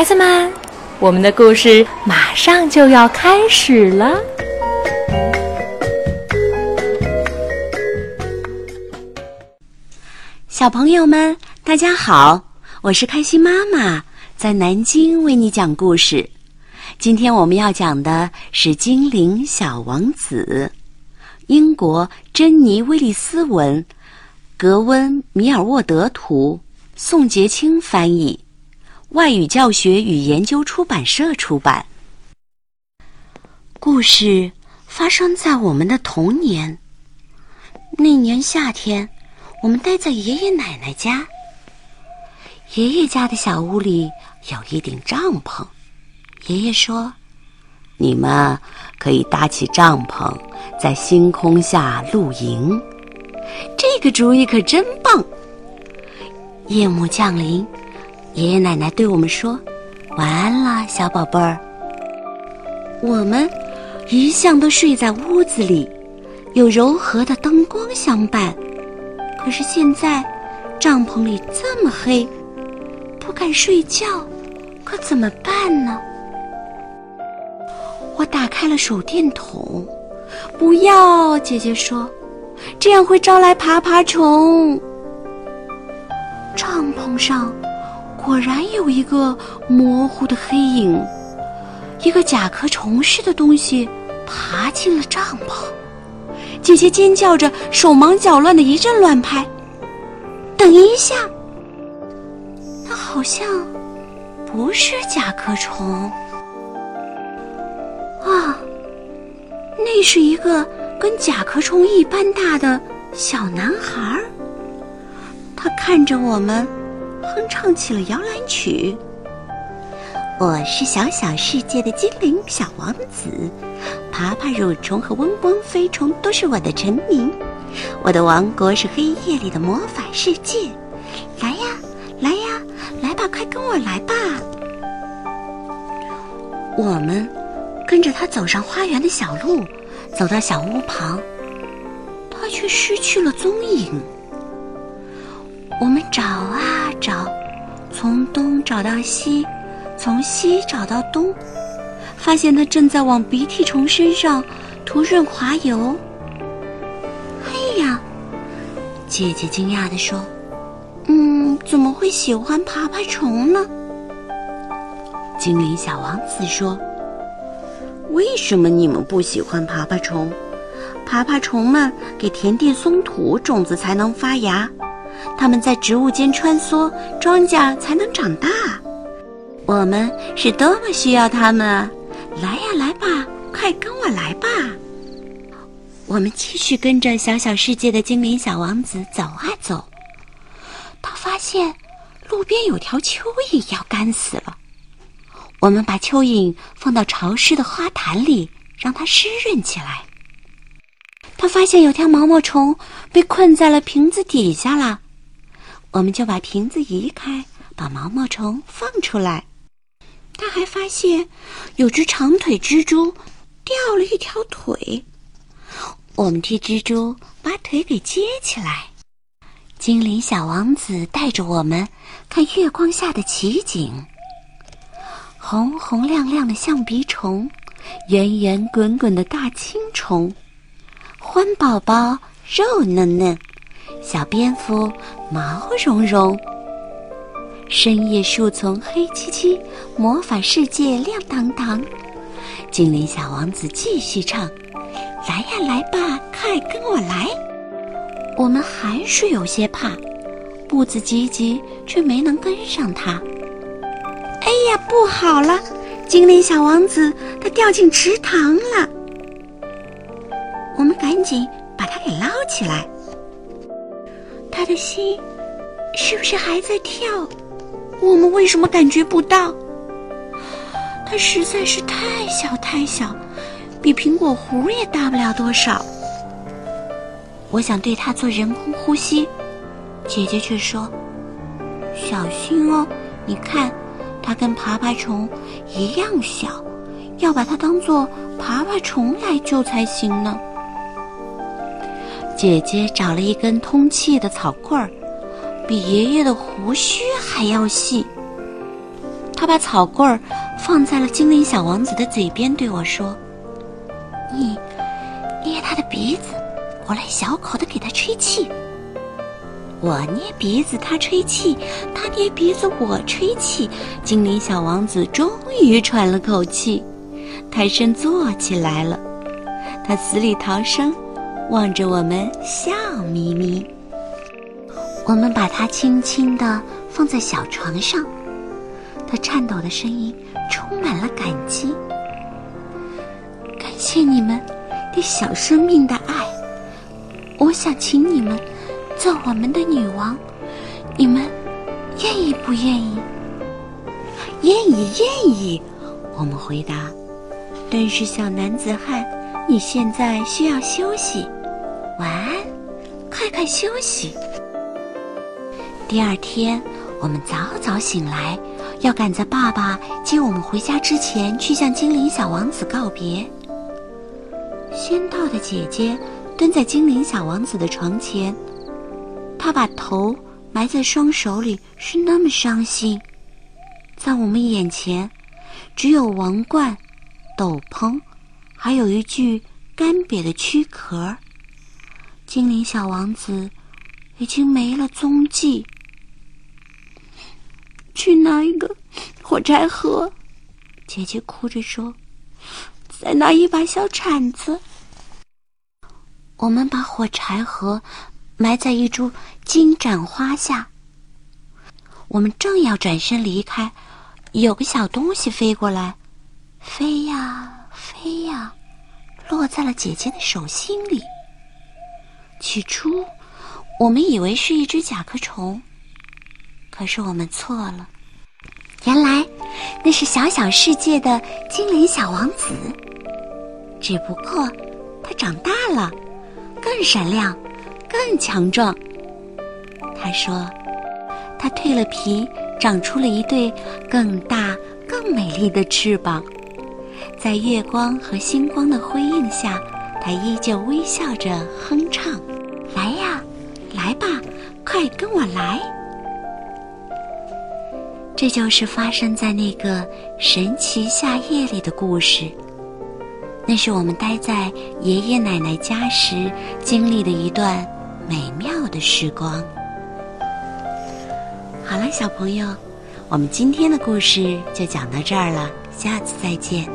孩子们，我们的故事马上就要开始了。小朋友们，大家好，我是开心妈妈，在南京为你讲故事。今天我们要讲的是《精灵小王子》，英国珍妮·威利斯文，格温·米尔沃德图，宋洁清翻译，外语教学与研究出版社出版。故事发生在我们的童年。那年夏天。我们待在爷爷奶奶家。爷爷家的小屋里有一顶帐篷。爷爷说：“你们可以搭起帐篷，在星空下露营。”这个主意可真棒。夜幕降临，爷爷奶奶对我们说：“晚安了，小宝贝儿。”我们一向都睡在屋子里，有柔和的灯光相伴。可是现在，帐篷里这么黑，不敢睡觉，可怎么办呢？我打开了手电筒，不要，姐姐说，这样会招来爬爬虫。帐篷上果然有一个模糊的黑影，一个甲壳虫似的东西爬进了帐篷。姐姐尖叫着，手忙脚乱的一阵乱拍。等一下，那好像不是甲壳虫啊，那是一个跟甲壳虫一般大的小男孩儿。他看着我们，哼唱起了摇篮曲。我是小小世界的精灵小王子，爬爬蠕虫和嗡嗡飞虫都是我的臣民。我的王国是黑夜里的魔法世界。来呀，来呀，来吧，快跟我来吧！我们跟着他走上花园的小路，走到小屋旁，他却失去了踪影。我们找啊找，从东找到西。从西找到东，发现他正在往鼻涕虫身上涂润滑油。哎呀！姐姐惊讶地说：“嗯，怎么会喜欢爬爬虫呢？”精灵小王子说：“为什么你们不喜欢爬爬虫？爬爬虫们给田地松土，种子才能发芽；它们在植物间穿梭，庄稼才能长大。”我们是多么需要他们啊！来呀，来吧，快跟我来吧！我们继续跟着小小世界的精灵小王子走啊走。他发现路边有条蚯蚓要干死了。我们把蚯蚓放到潮湿的花坛里，让它湿润起来。他发现有条毛毛虫被困在了瓶子底下了，我们就把瓶子移开，把毛毛虫放出来。他还发现有只长腿蜘蛛掉了一条腿，我们替蜘蛛把腿给接起来。精灵小王子带着我们看月光下的奇景：红红亮亮的象鼻虫，圆圆滚滚的大青虫，欢宝宝肉嫩嫩，小蝙蝠毛茸茸。深夜树丛黑漆漆，魔法世界亮堂堂。精灵小王子继续唱：“来呀来吧，快跟我来！”我们还是有些怕，步子急急，却没能跟上他。哎呀，不好了！精灵小王子他掉进池塘了。我们赶紧把他给捞起来。他的心是不是还在跳？我们为什么感觉不到？它实在是太小太小，比苹果核也大不了多少。我想对它做人工呼吸，姐姐却说：“小心哦，你看，它跟爬爬虫一样小，要把它当做爬爬虫来救才行呢。”姐姐找了一根通气的草棍儿。比爷爷的胡须还要细，他把草棍儿放在了精灵小王子的嘴边，对我说：“你捏他的鼻子，我来小口的给他吹气。”我捏鼻子，他吹气；他捏鼻子，我吹气。精灵小王子终于喘了口气，抬身坐起来了。他死里逃生，望着我们笑眯眯。我们把它轻轻地放在小床上，它颤抖的声音充满了感激。感谢你们对小生命的爱，我想请你们。做我们的女王，你们愿意不愿意？愿意，愿意。我们回答。但是小男子汉，你现在需要休息，晚安，快快休息。第二天，我们早早醒来，要赶在爸爸接我们回家之前去向精灵小王子告别。先到的姐姐蹲在精灵小王子的床前。她把头埋在双手里，是那么伤心。在我们眼前，只有王冠、斗篷，还有一具干瘪的躯壳。精灵小王子已经没了踪迹。去拿一个火柴盒，姐姐哭着说：“再拿一把小铲子。”我们把火柴盒。埋在一株金盏花下。我们正要转身离开，有个小东西飞过来，飞呀飞呀，落在了姐姐的手心里。起初，我们以为是一只甲壳虫，可是我们错了，原来那是小小世界的精灵小王子。只不过他长大了，更闪亮。更强壮。他说：“他蜕了皮，长出了一对更大、更美丽的翅膀，在月光和星光的辉映下，他依旧微笑着哼唱：‘来呀，来吧，快跟我来！’这就是发生在那个神奇夏夜里的故事。那是我们待在爷爷奶奶家时经历的一段。”美妙的时光。好了，小朋友，我们今天的故事就讲到这儿了，下次再见。